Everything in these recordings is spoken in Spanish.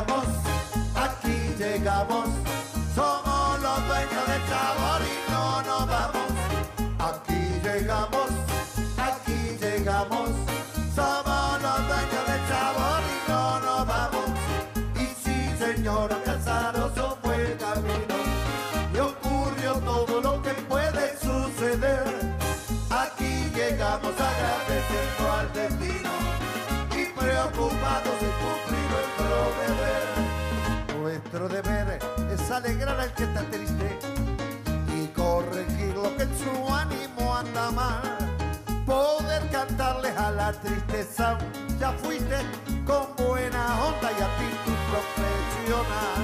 llegamos, aquí alegrar al que está triste y corregir lo que en su ánimo anda mal. Poder cantarles a la tristeza, ya fuiste con buena onda y actitud profesional.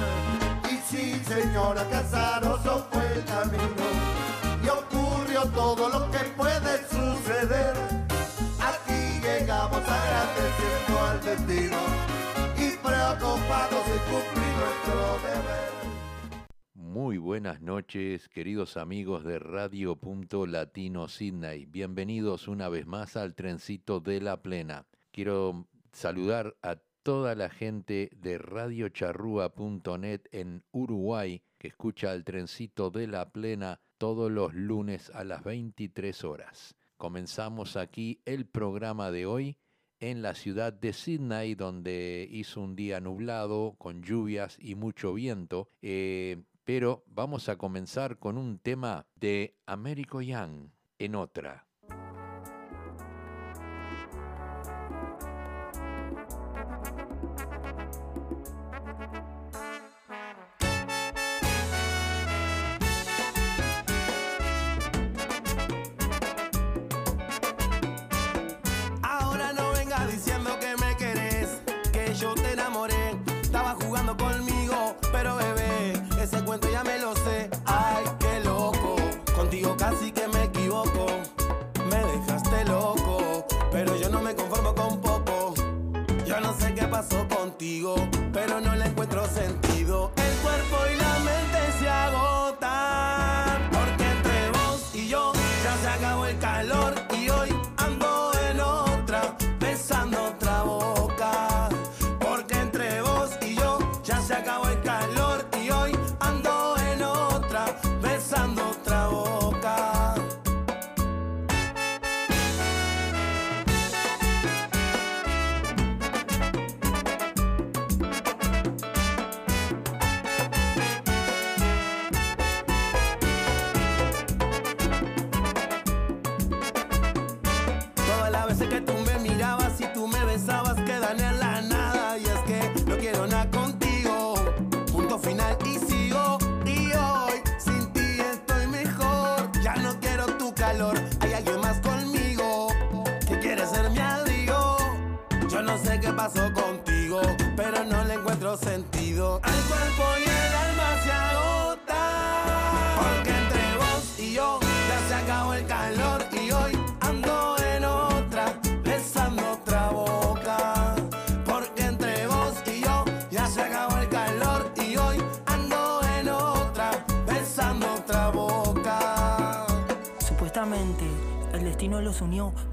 Y sí, señora Casaroso fue el camino y ocurrió todo lo que puede suceder. Aquí llegamos agradeciendo al destino y preocupados de cumplir nuestro deber. Muy buenas noches, queridos amigos de Radio Punto Latino Sydney. Bienvenidos una vez más al trencito de la plena. Quiero saludar a toda la gente de radiocharrúa.net en Uruguay que escucha el trencito de la plena todos los lunes a las 23 horas. Comenzamos aquí el programa de hoy en la ciudad de Sydney, donde hizo un día nublado, con lluvias y mucho viento. Eh, pero vamos a comenzar con un tema de Américo Young en otra.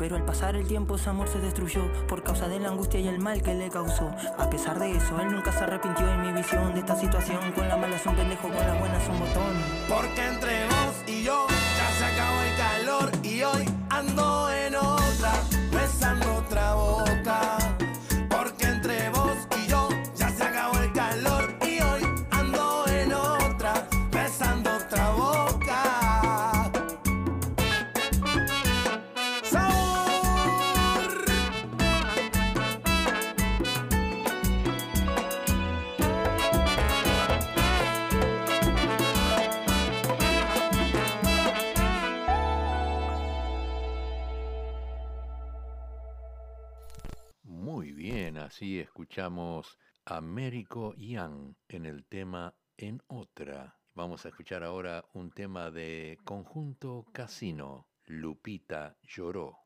Pero al pasar el tiempo ese amor se destruyó por causa de la angustia y el mal que le causó. A pesar de eso, él nunca se arrepintió en mi visión de esta situación. Con la mala son pendejo, con las buenas un botón. Porque entre vos y yo ya se acabó el calor y hoy escuchamos a Young en el tema En Otra. Vamos a escuchar ahora un tema de Conjunto Casino, Lupita Lloró.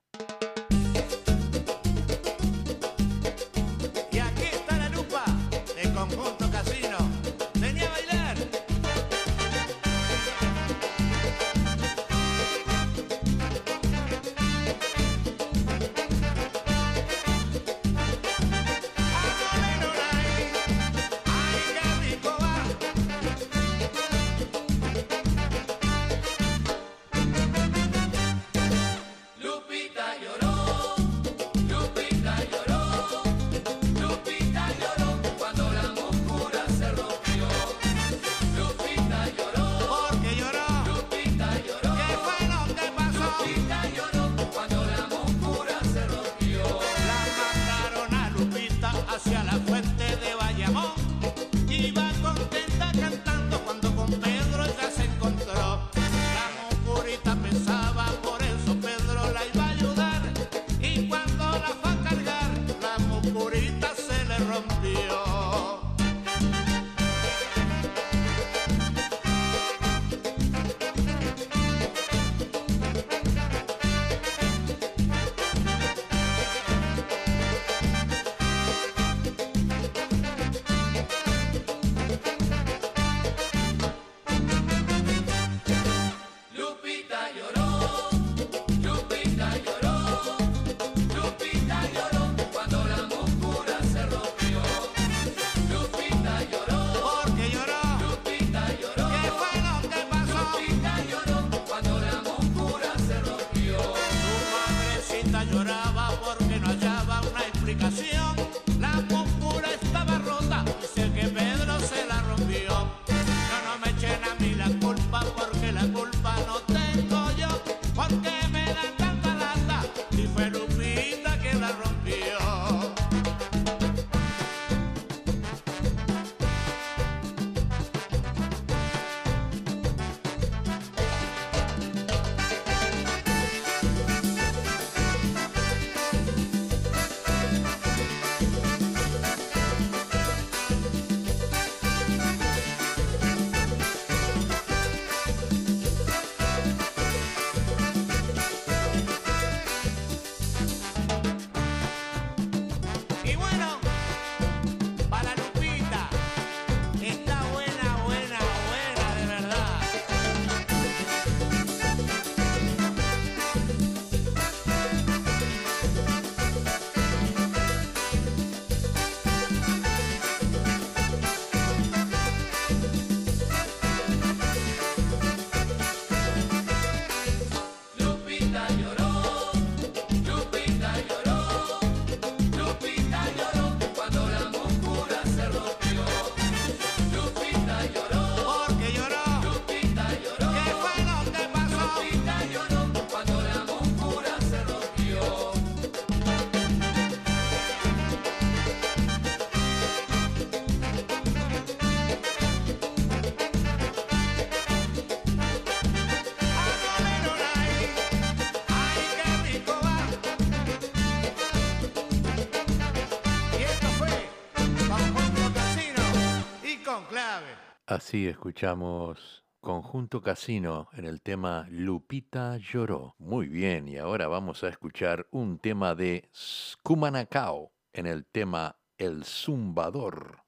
Así escuchamos Conjunto Casino en el tema Lupita lloró. Muy bien, y ahora vamos a escuchar un tema de Skumanacao en el tema El Zumbador.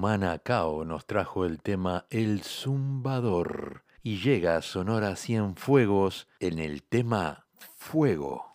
Humana-Cao nos trajo el tema El Zumbador y llega a Sonora Cienfuegos en el tema Fuego.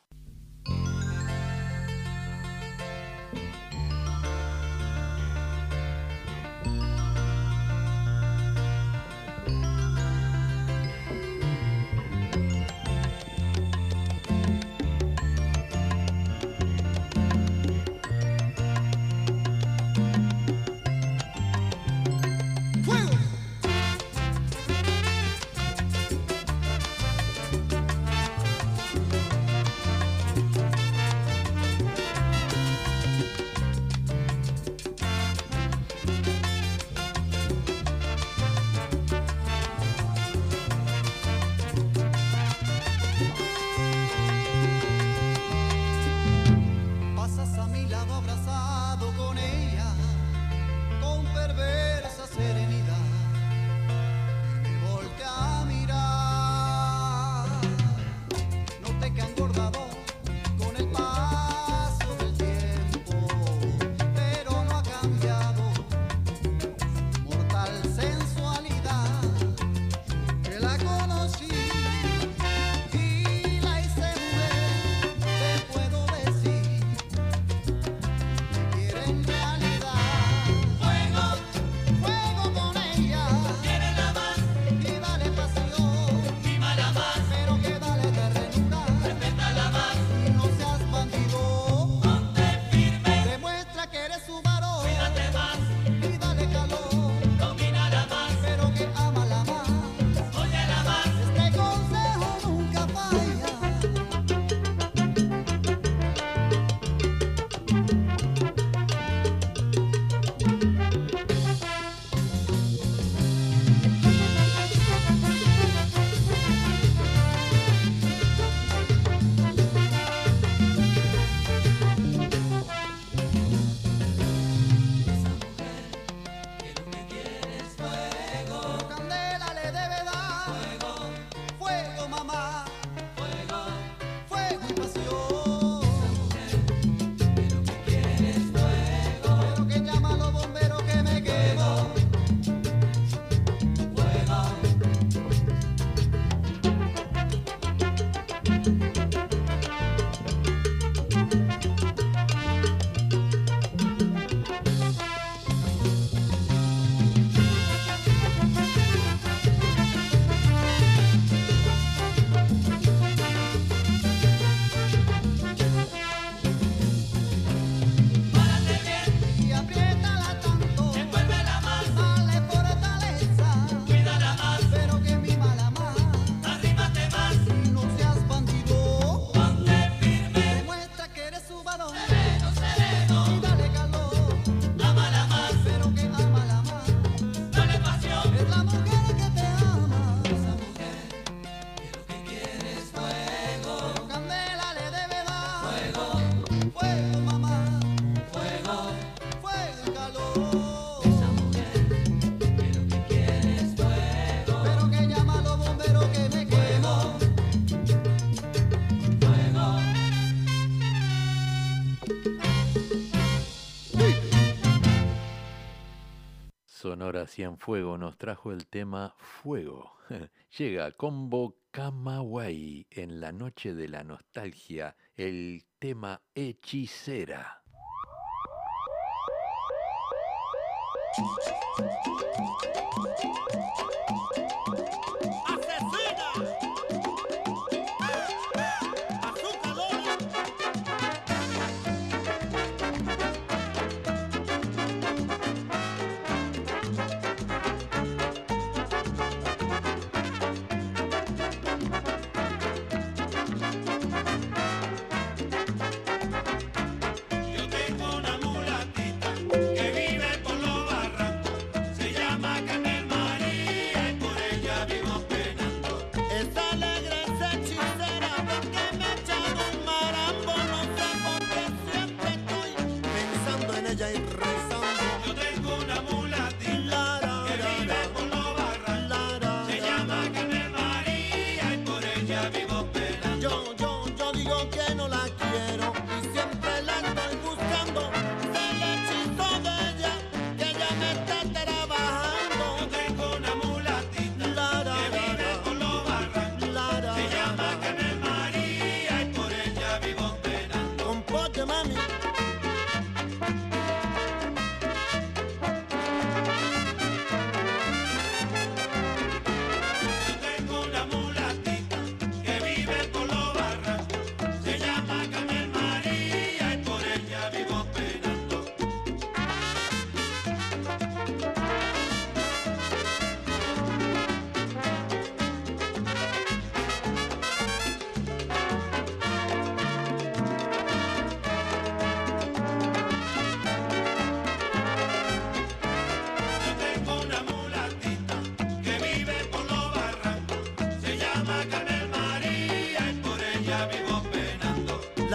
Nora Cienfuego nos trajo el tema Fuego. Llega Combo Camaway en la noche de la nostalgia, el tema Hechicera.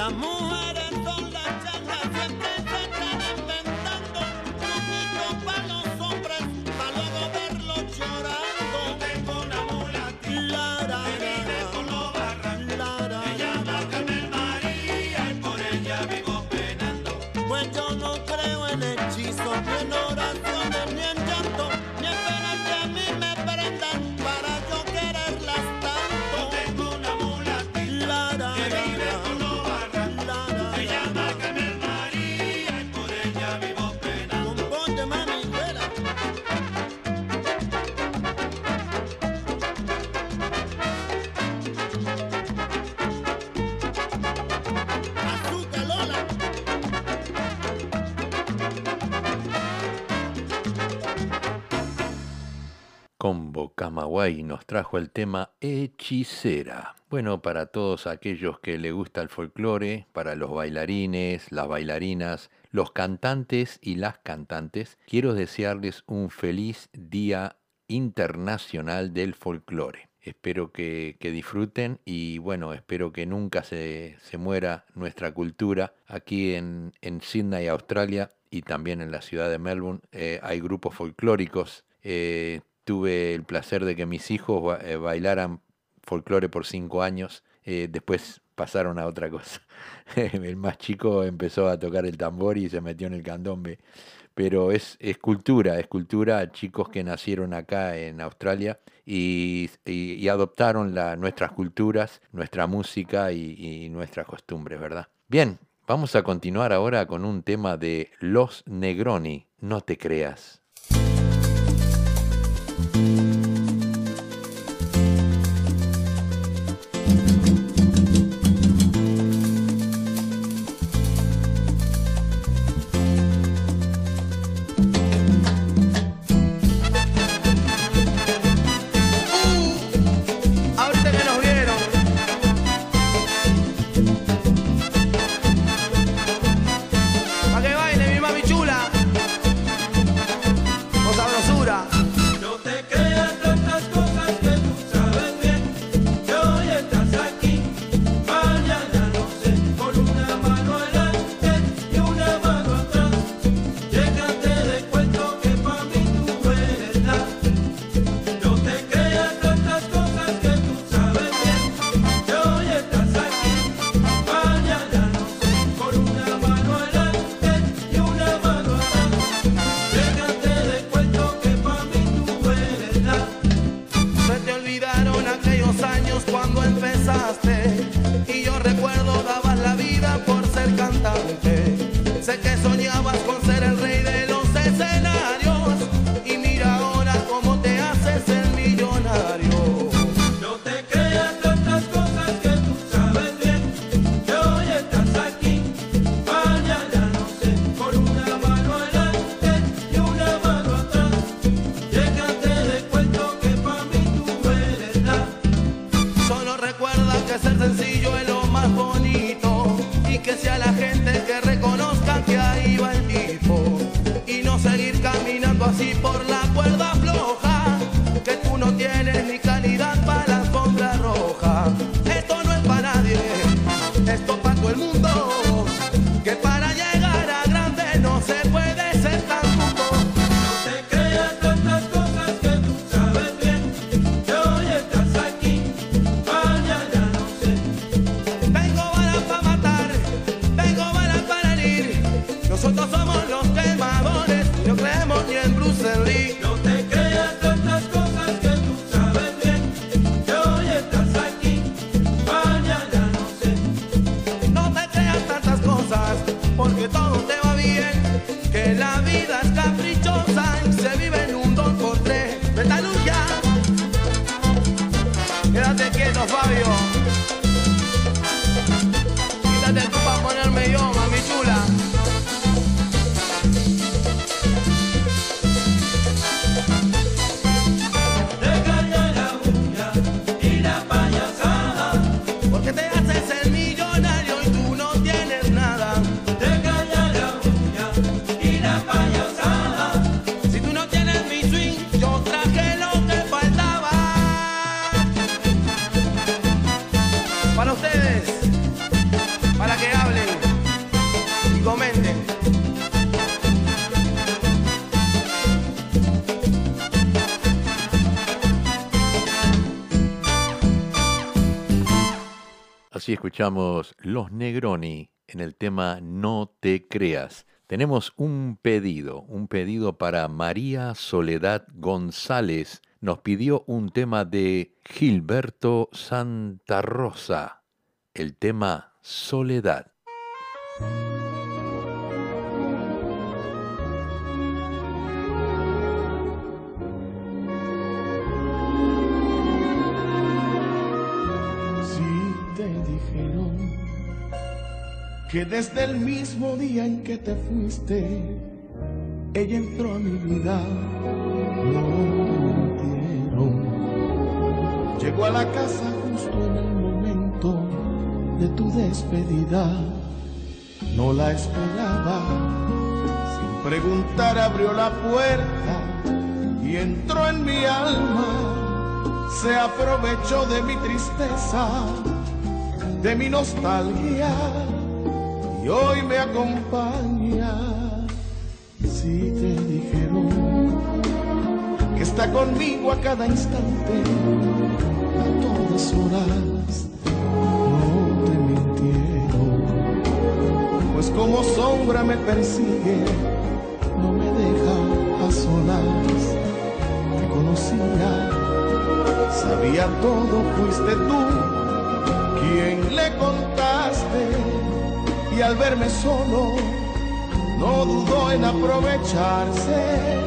amor. Y nos trajo el tema Hechicera. Bueno, para todos aquellos que le gusta el folclore, para los bailarines, las bailarinas, los cantantes y las cantantes, quiero desearles un feliz Día Internacional del Folclore. Espero que, que disfruten y bueno, espero que nunca se, se muera nuestra cultura aquí en, en Sydney, Australia y también en la ciudad de Melbourne. Eh, hay grupos folclóricos eh, tuve el placer de que mis hijos eh, bailaran folclore por cinco años. Eh, después pasaron a otra cosa. el más chico empezó a tocar el tambor y se metió en el candombe. Pero es, es cultura, es cultura. Chicos que nacieron acá en Australia y, adoptaron nuestras culturas, nuestra música y, y nuestras costumbres, ¿verdad? Bien, vamos a continuar ahora con un tema de Los Negroni. No te creas. Bye. sencillo el Escuchamos Los Negroni en el tema No te creas. Tenemos un pedido, un pedido para María Soledad González. Nos pidió un tema de Gilberto Santa Rosa, el tema Soledad. Que desde el mismo día en que te fuiste, ella entró a mi vida, no mintieron. Llegó a la casa justo en el momento de tu despedida, no la esperaba. Sin preguntar abrió la puerta y entró en mi alma se aprovechó de mi tristeza, de mi nostalgia hoy me acompaña. Si te dijeron que está conmigo a cada instante, a todas horas, no te mintieron, pues como sombra me persigue, no me deja a solas, te conocía sabía todo, fuiste tú quien le contaste y al verme solo no dudó en aprovecharse,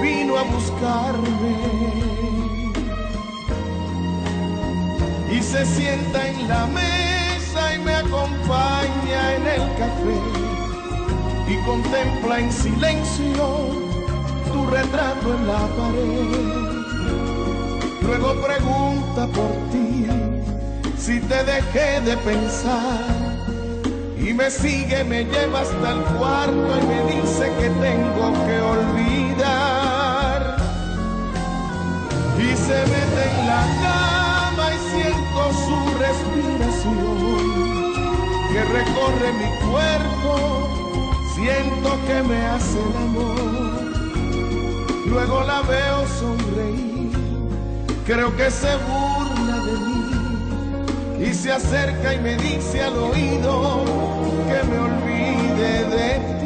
vino a buscarme y se sienta en la mesa y me acompaña en el café y contempla en silencio tu retrato en la pared. Luego pregunta por ti si te dejé de pensar y me sigue, me lleva hasta el cuarto y me dice que tengo que olvidar. Y se mete en la cama y siento su respiración que recorre mi cuerpo, siento que me hace el amor, luego la veo sonreír creo que se burla de mí y se acerca y me dice al oído que me olvide de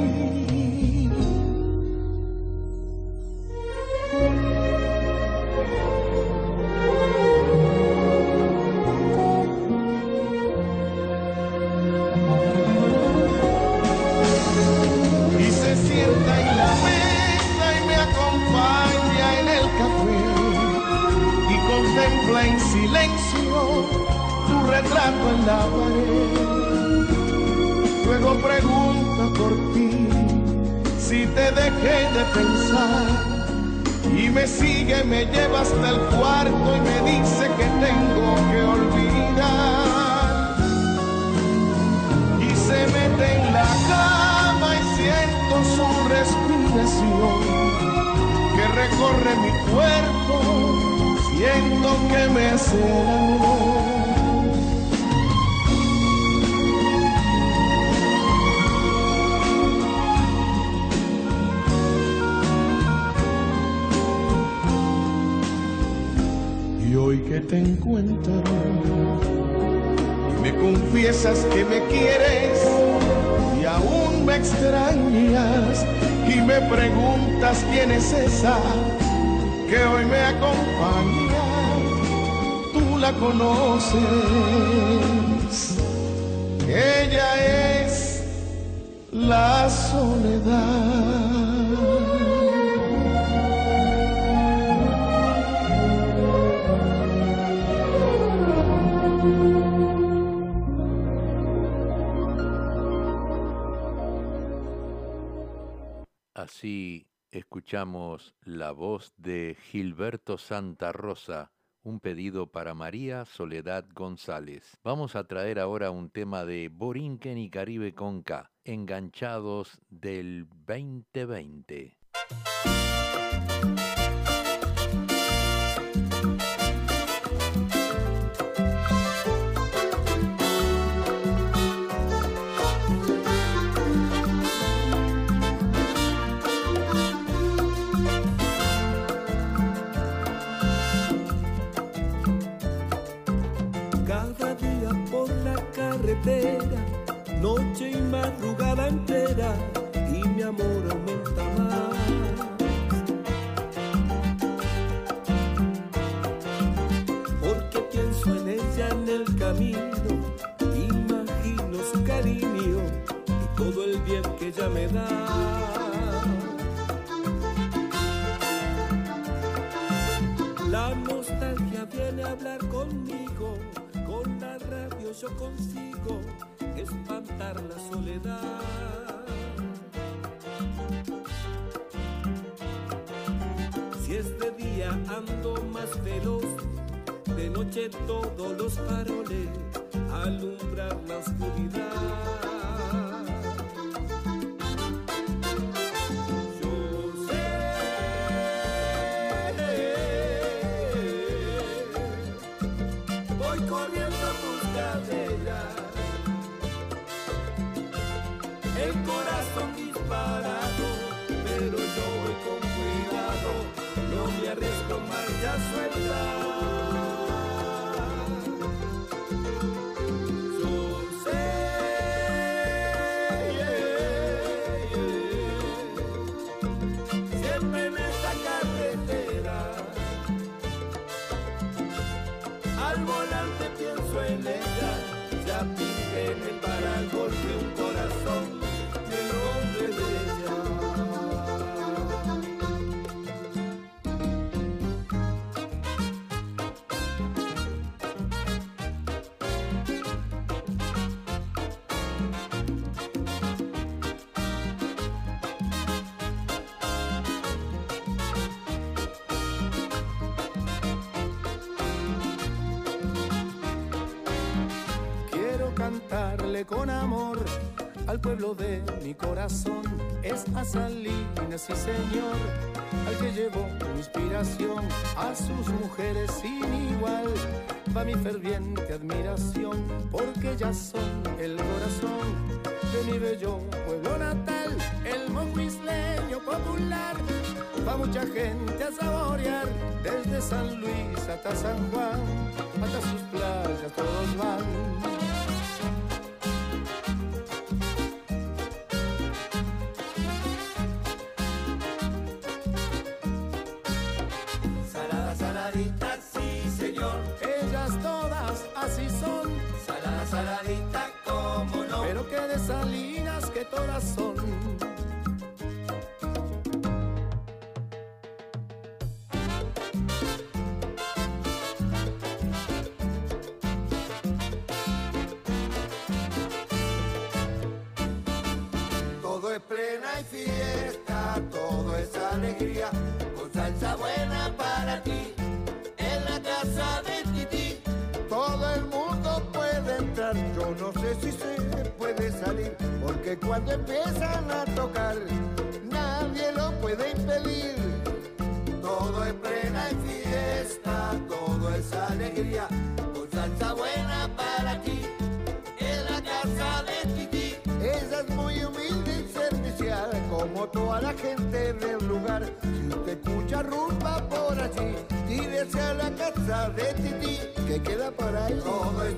me sigue, me lleva hasta el cuarto y me dice que tengo que olvidar. Y se mete en la cama y siento su respiración que recorre mi cuerpo, siento que me hace te encuentro me confiesas que me quieres y aún me extrañas y me preguntas quién es esa que hoy me acompaña. Tú la conoces, ella es la soledad. Escuchamos la voz de Gilberto Santa Rosa, un pedido para María Soledad González. Vamos a traer ahora un tema de Borinquen y Caribe con K, enganchados del 2020. Y mi amor aumenta más. Porque pienso en ella en el camino, imagino su cariño y todo el bien que ella me da. La nostalgia viene a hablar conmigo, con la radio yo consigo espantar la soledad. Si es de día ando más veloz, de noche todos los faroles alumbran la oscuridad. Arriesgo marcha suelta. Yo sé, siempre en esta carretera, al volante pienso en ella, ya pide en el paragolpe un corazón pueblo de mi corazón. Es a Salinas, sí señor, al que llevó mi inspiración. A sus mujeres sin igual va mi ferviente admiración, porque ya son el corazón de mi bello pueblo natal, el moncuisleño popular. Va mucha gente a saborear, desde San Luis hasta San Juan, hasta sus playas todos van. Con salsa buena para ti, en la casa de Titi. Todo el mundo puede entrar, yo no sé si se puede salir, porque cuando empiezan a tocar, toda la gente del lugar. Si usted escucha rumba por allí, tírese a la casa de Titi, que queda por ahí. Todo es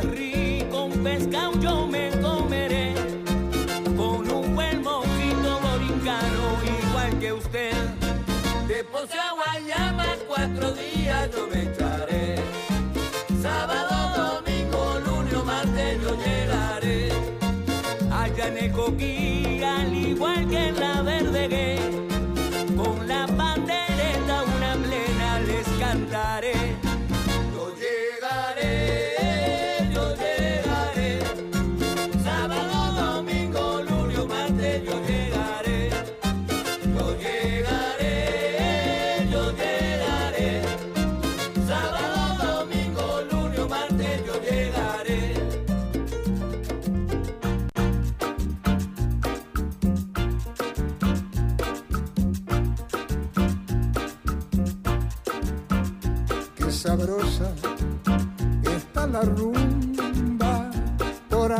Salinas Rico, un pescado yo me comeré. Con un buen mojito borincano, igual que usted. De Ponce a Guayama, cuatro días día yo me echaré. Sábado, domingo, lunes, martes yo llegaré. Allá en el coquí, al igual que en la verdegué,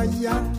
praia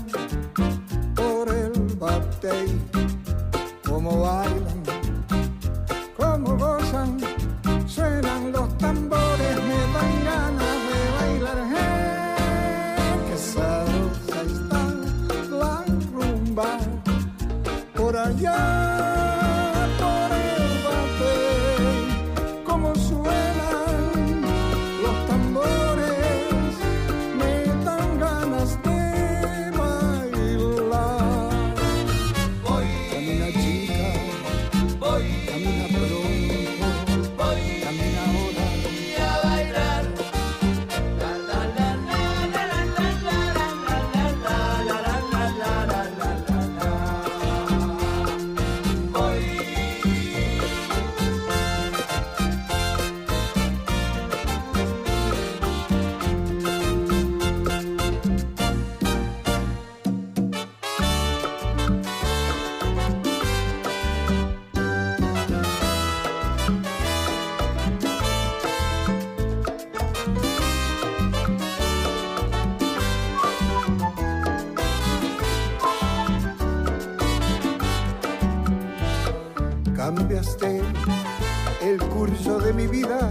de mi vida,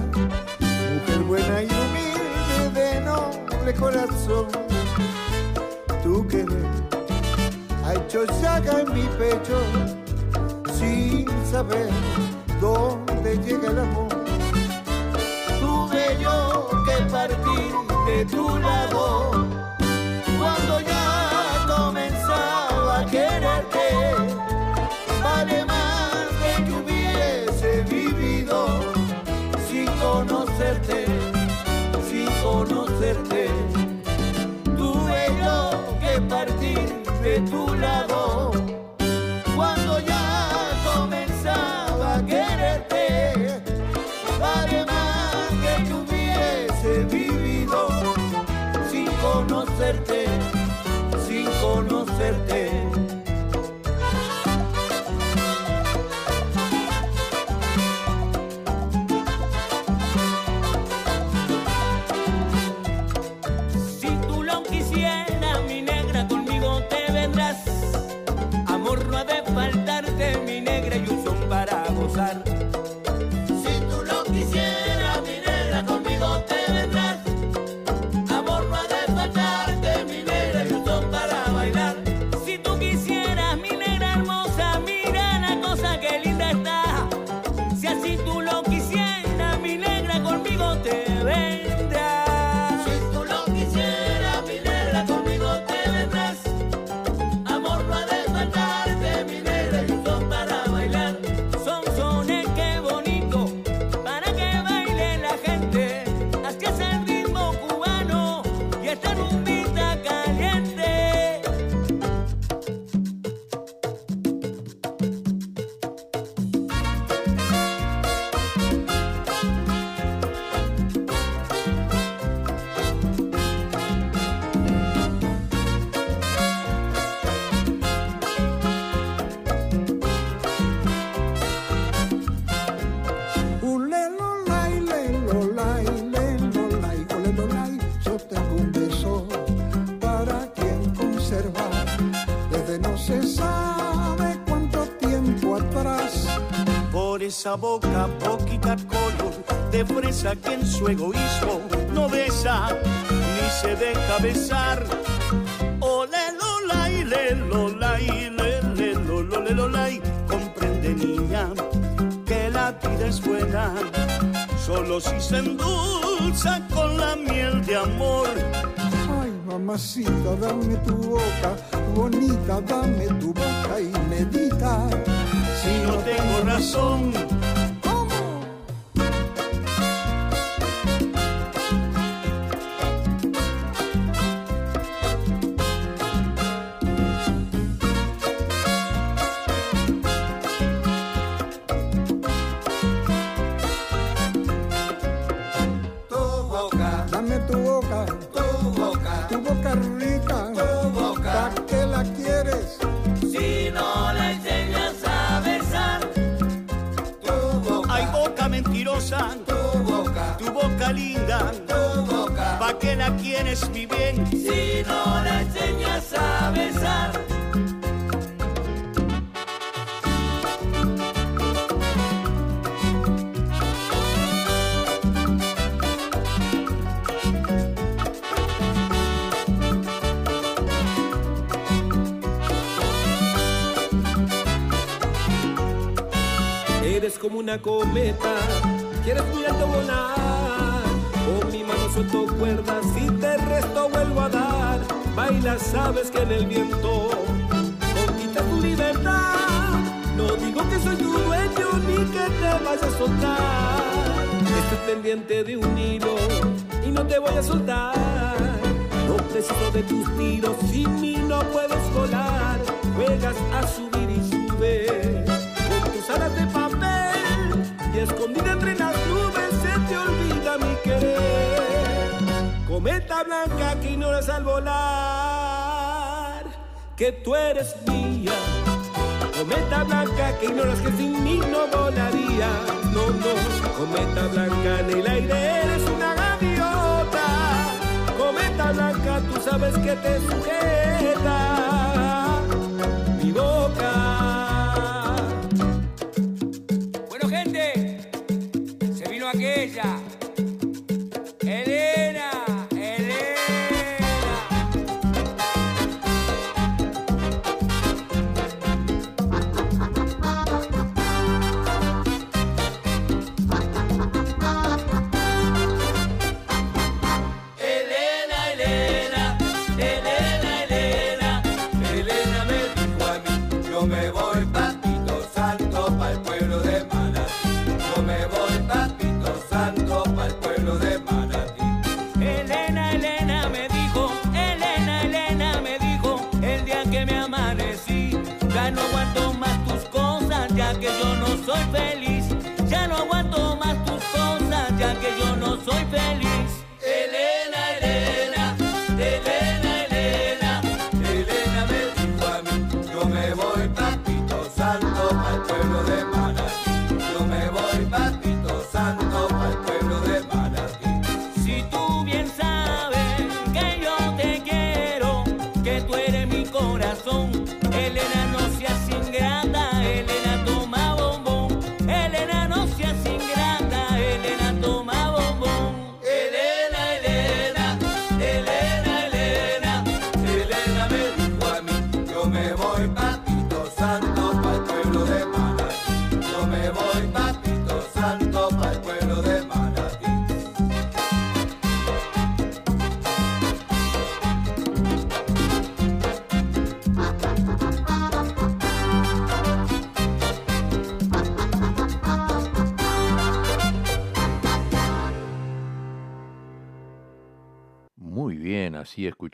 mujer buena y humilde de noble corazón. Tu querer ha hecho llaga en mi pecho, sin saber esa boca poquita color de fresa que en su egoísmo no besa ni se deja besar. Ole lolay, le lolay, le le lo, lo, le lolay. comprende niña que la vida es buena solo si se endulza con la miel de amor. Ay, mamacita, dame tu boca, bonita, dame tu boca y medita. Si no tengo razón, ¿pa' qué la quieres mi bien? si no la enseñas a besar. Eres como una cometa, quieres muy alto volar. Suelto cuerdas y te resto vuelvo a dar. Baila, sabes que en el viento conquista tu libertad. No digo que soy tu dueño ni que te vayas a soltar. Estoy pendiente de un hilo y no te voy a soltar. No preciso de tus tiros, sin mí no puedes volar. Juegas a subir y sube con tus alas de papel y escondida entre las nubes Cometa blanca que ignoras al volar, que tú eres mía. Cometa blanca que ignoras que sin mí no volaría. No, no, cometa blanca en el aire eres una gaviota. Cometa blanca, tú sabes que te sujeta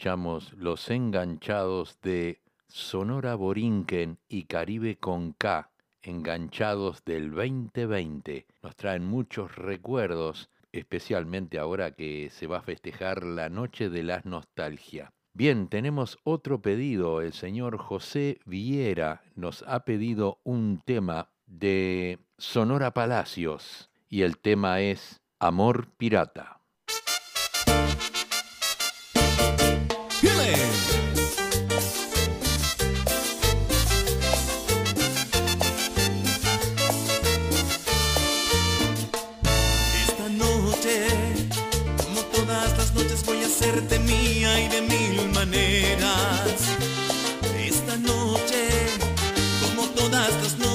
Los Enganchados de Sonora Borinquen y Caribe con K, enganchados del 2020. Nos traen muchos recuerdos, especialmente ahora que se va a festejar la Noche de la Nostalgia. Bien, tenemos otro pedido. El señor José Viera nos ha pedido un tema de Sonora Palacios y el tema es Amor Pirata. Esta noche, como todas las noches, voy a hacerte mía y de mil maneras. Esta noche, como todas las noches,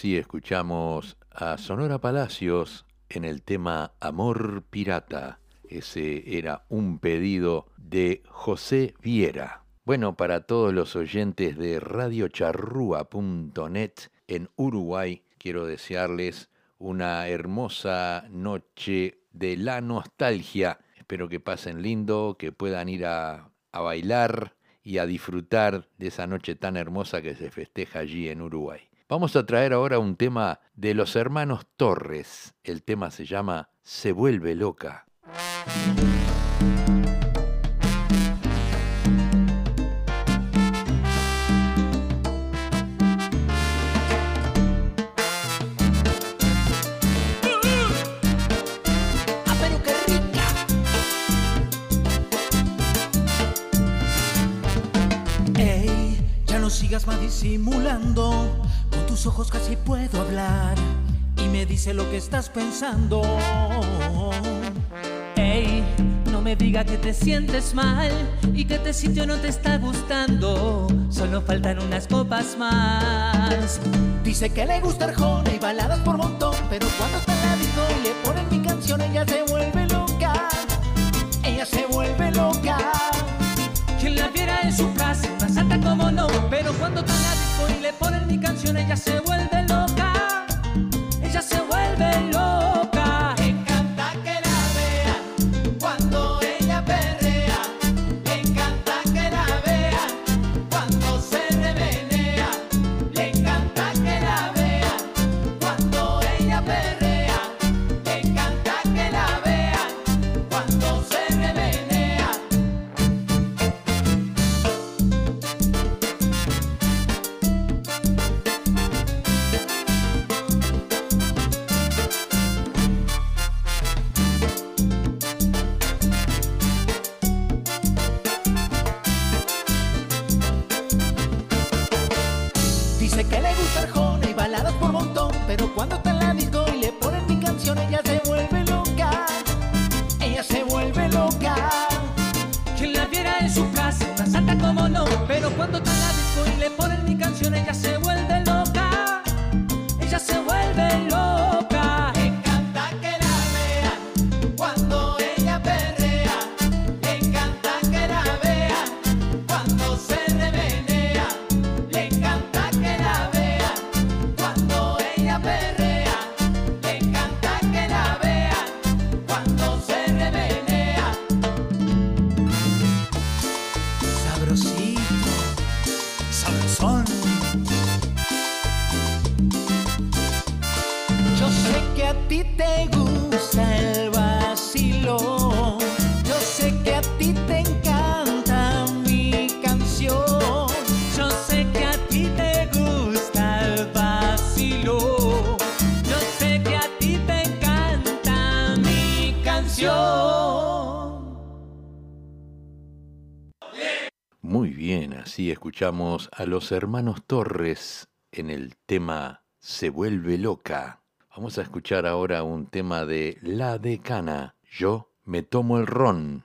así escuchamos a Sonora Palacios en el tema Amor Pirata. Ese era un pedido de José Viera. Bueno, para todos los oyentes de radiocharrúa.net en Uruguay, quiero desearles una hermosa noche de la nostalgia. Espero que pasen lindo, que puedan ir a, a bailar y a disfrutar de esa noche tan hermosa que se festeja allí en Uruguay. Vamos a traer ahora un tema de los hermanos Torres. El tema se llama Se vuelve loca. ¡Ah, sigas más disimulando. Tus ojos casi puedo hablar. Y me dice lo que estás pensando. Ey, no me diga que te sientes mal y que este sitio no te está gustando. Solo faltan unas copas más. Dice que le gusta Arjona y baladas por montón, pero cuando está en la disco y le ponen mi canción, ella se vuelve loca. Ella se vuelve loca. Quien la viera en su casa, una santa como no. Pero cuando la disco y le ponen mi canción, ella se vuelve santa como no. Pero cuando está la disco y le ponen mi canción, ella se vuelve escuchamos a los hermanos Torres en el tema Se vuelve loca. Vamos a escuchar ahora un tema de La Decana. Yo me tomo el ron.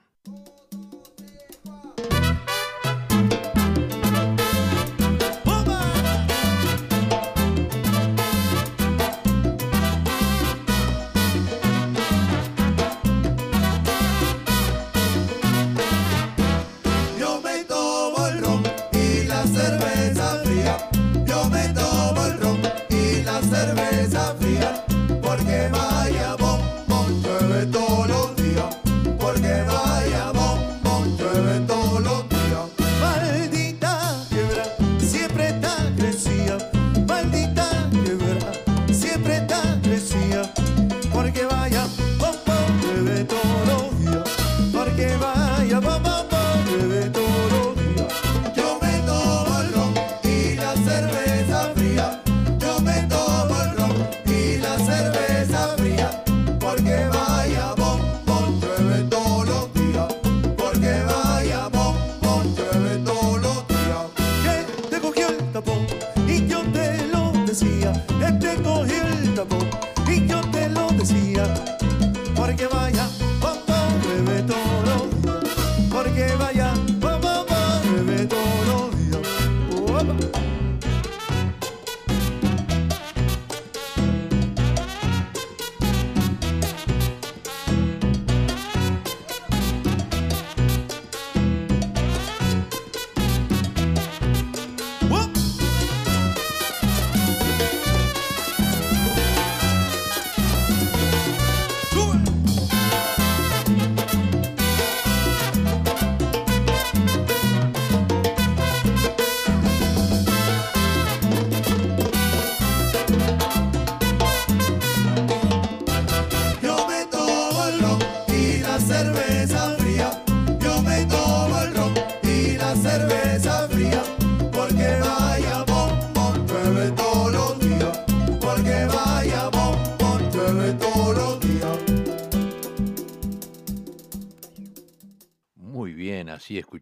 solo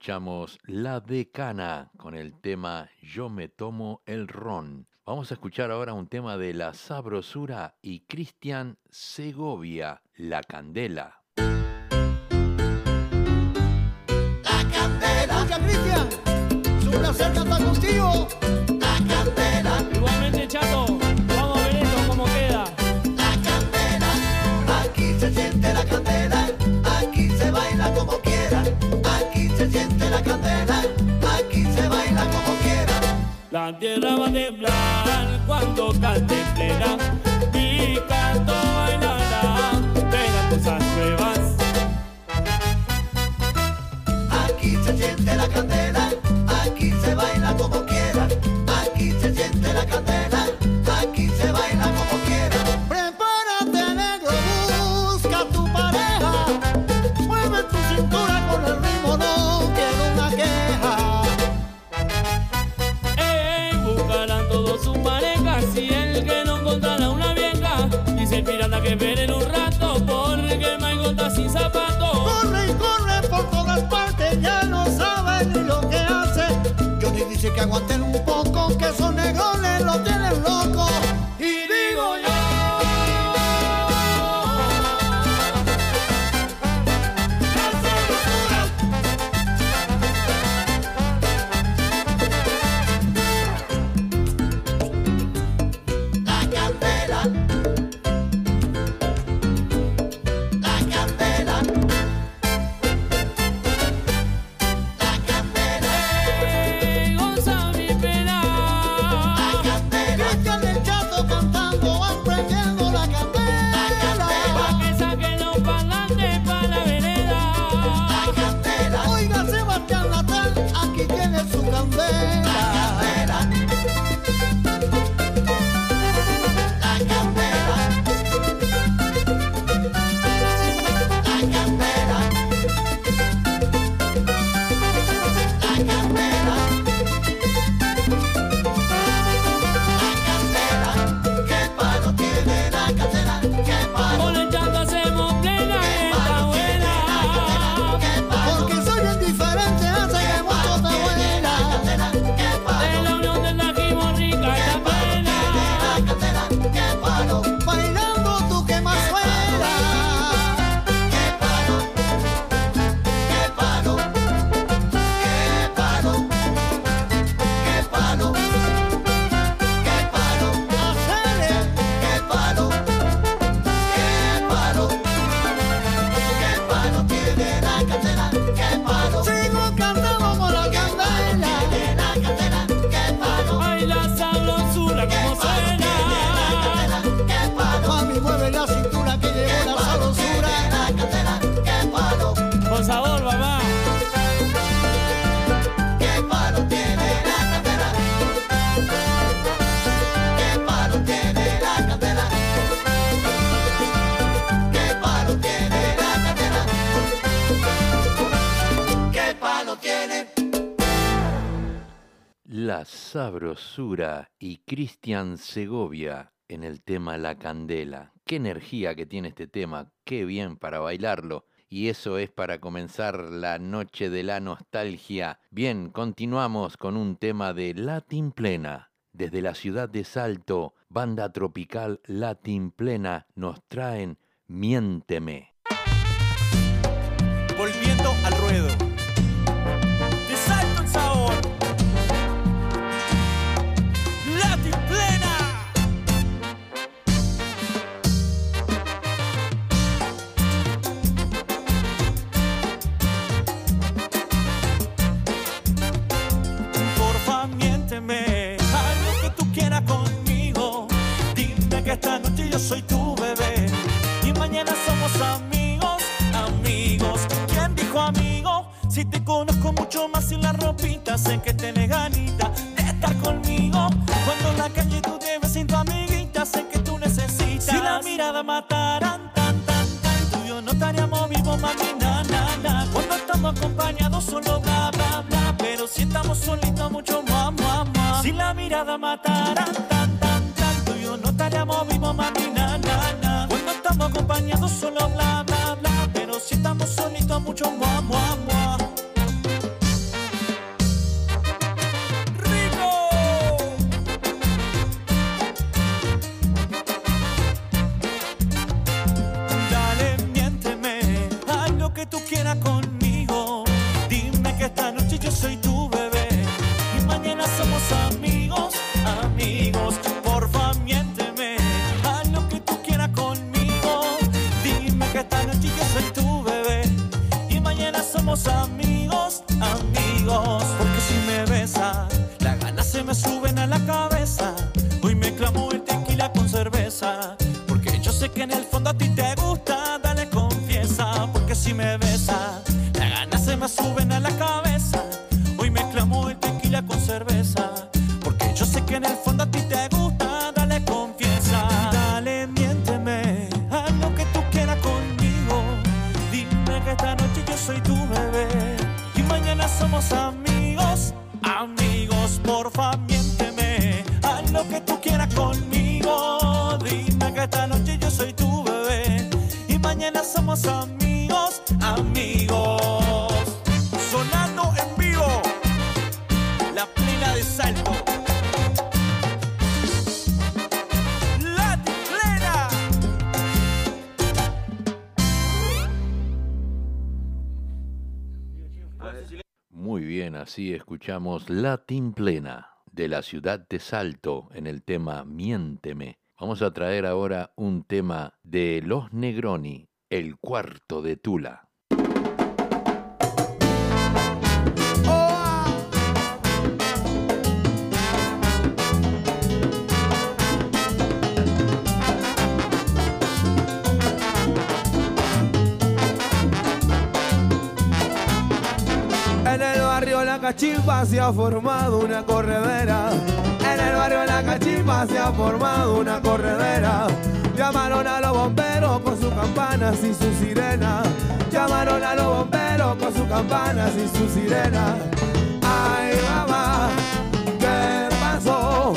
escuchamos La Decana con el tema Yo me tomo el ron. Vamos a escuchar ahora un tema de La Sabrosura y Cristian Segovia, La Candela. La Candela. Cristian. Placer. de blanco cuando cante sabrosura y Cristian Segovia en el tema La Candela. Qué energía que tiene este tema, qué bien para bailarlo. Y eso es para comenzar la noche de la nostalgia. Bien, continuamos con un tema de Latin Plena. Desde la ciudad de Salto, banda tropical Latin Plena nos traen Miénteme. Sé que tenés ganita de estar conmigo. Cuando en la calle tú te ves sin tu amiguita, sé que tú necesitas. Si la mirada mataran tan, tan, tan, tú y yo no estaríamos vivos, mami, na, na. Cuando estamos acompañados, solo bla, bla, bla. Pero si estamos solitos, mucho más, más, más. Si la mirada mataran así escuchamos Latin Plena de la ciudad de Salto en el tema Miénteme. Vamos a traer ahora un tema de Los Negroni, El Cuarto de Tula. Cachimba se ha formado una corredera. En el barrio La Cachimba se ha formado una corredera. Llamaron a los bomberos con sus campanas y sus sirenas. Llamaron a los bomberos con sus campanas y sus sirenas. Ay, mamá, ¿qué pasó?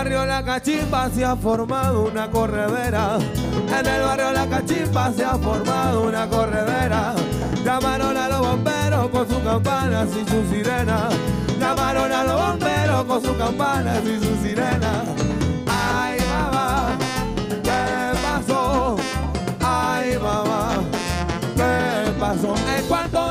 Barrio La Cachimba se ha formado una corredera. En el barrio La Cachimba se ha formado una corredera. Llamaron a los bomberos con sus campanas y sus sirenas. Llamaron a los bomberos con sus campanas y sus sirenas. Ay, mamá, ¿qué pasó? Ay, mamá, ¿qué pasó? En cuanto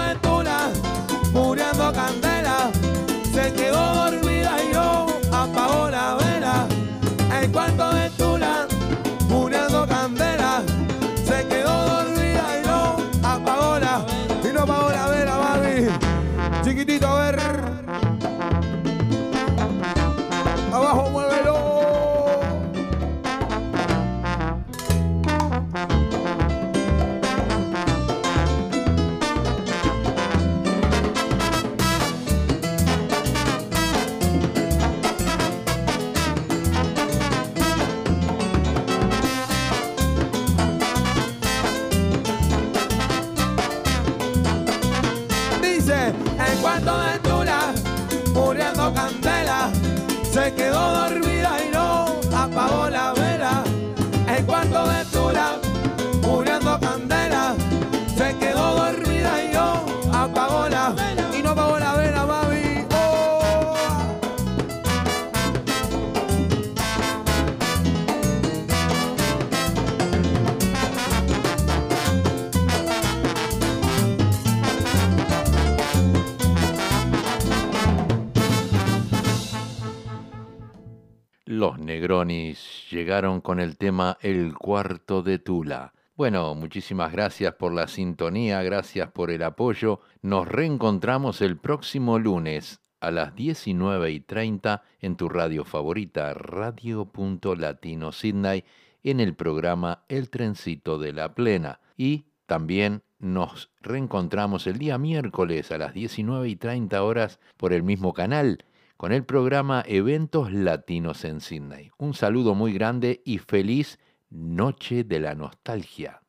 llegaron con el tema El cuarto de Tula. Bueno, muchísimas gracias por la sintonía, gracias por el apoyo. Nos reencontramos el próximo lunes a las 19 y 30 en tu radio favorita, Radio.Latino Sydney, en el programa El Trencito de la Plena. Y también nos reencontramos el día miércoles a las 19 y 30 horas por el mismo canal con el programa Eventos Latinos en Sydney. Un saludo muy grande y feliz Noche de la Nostalgia.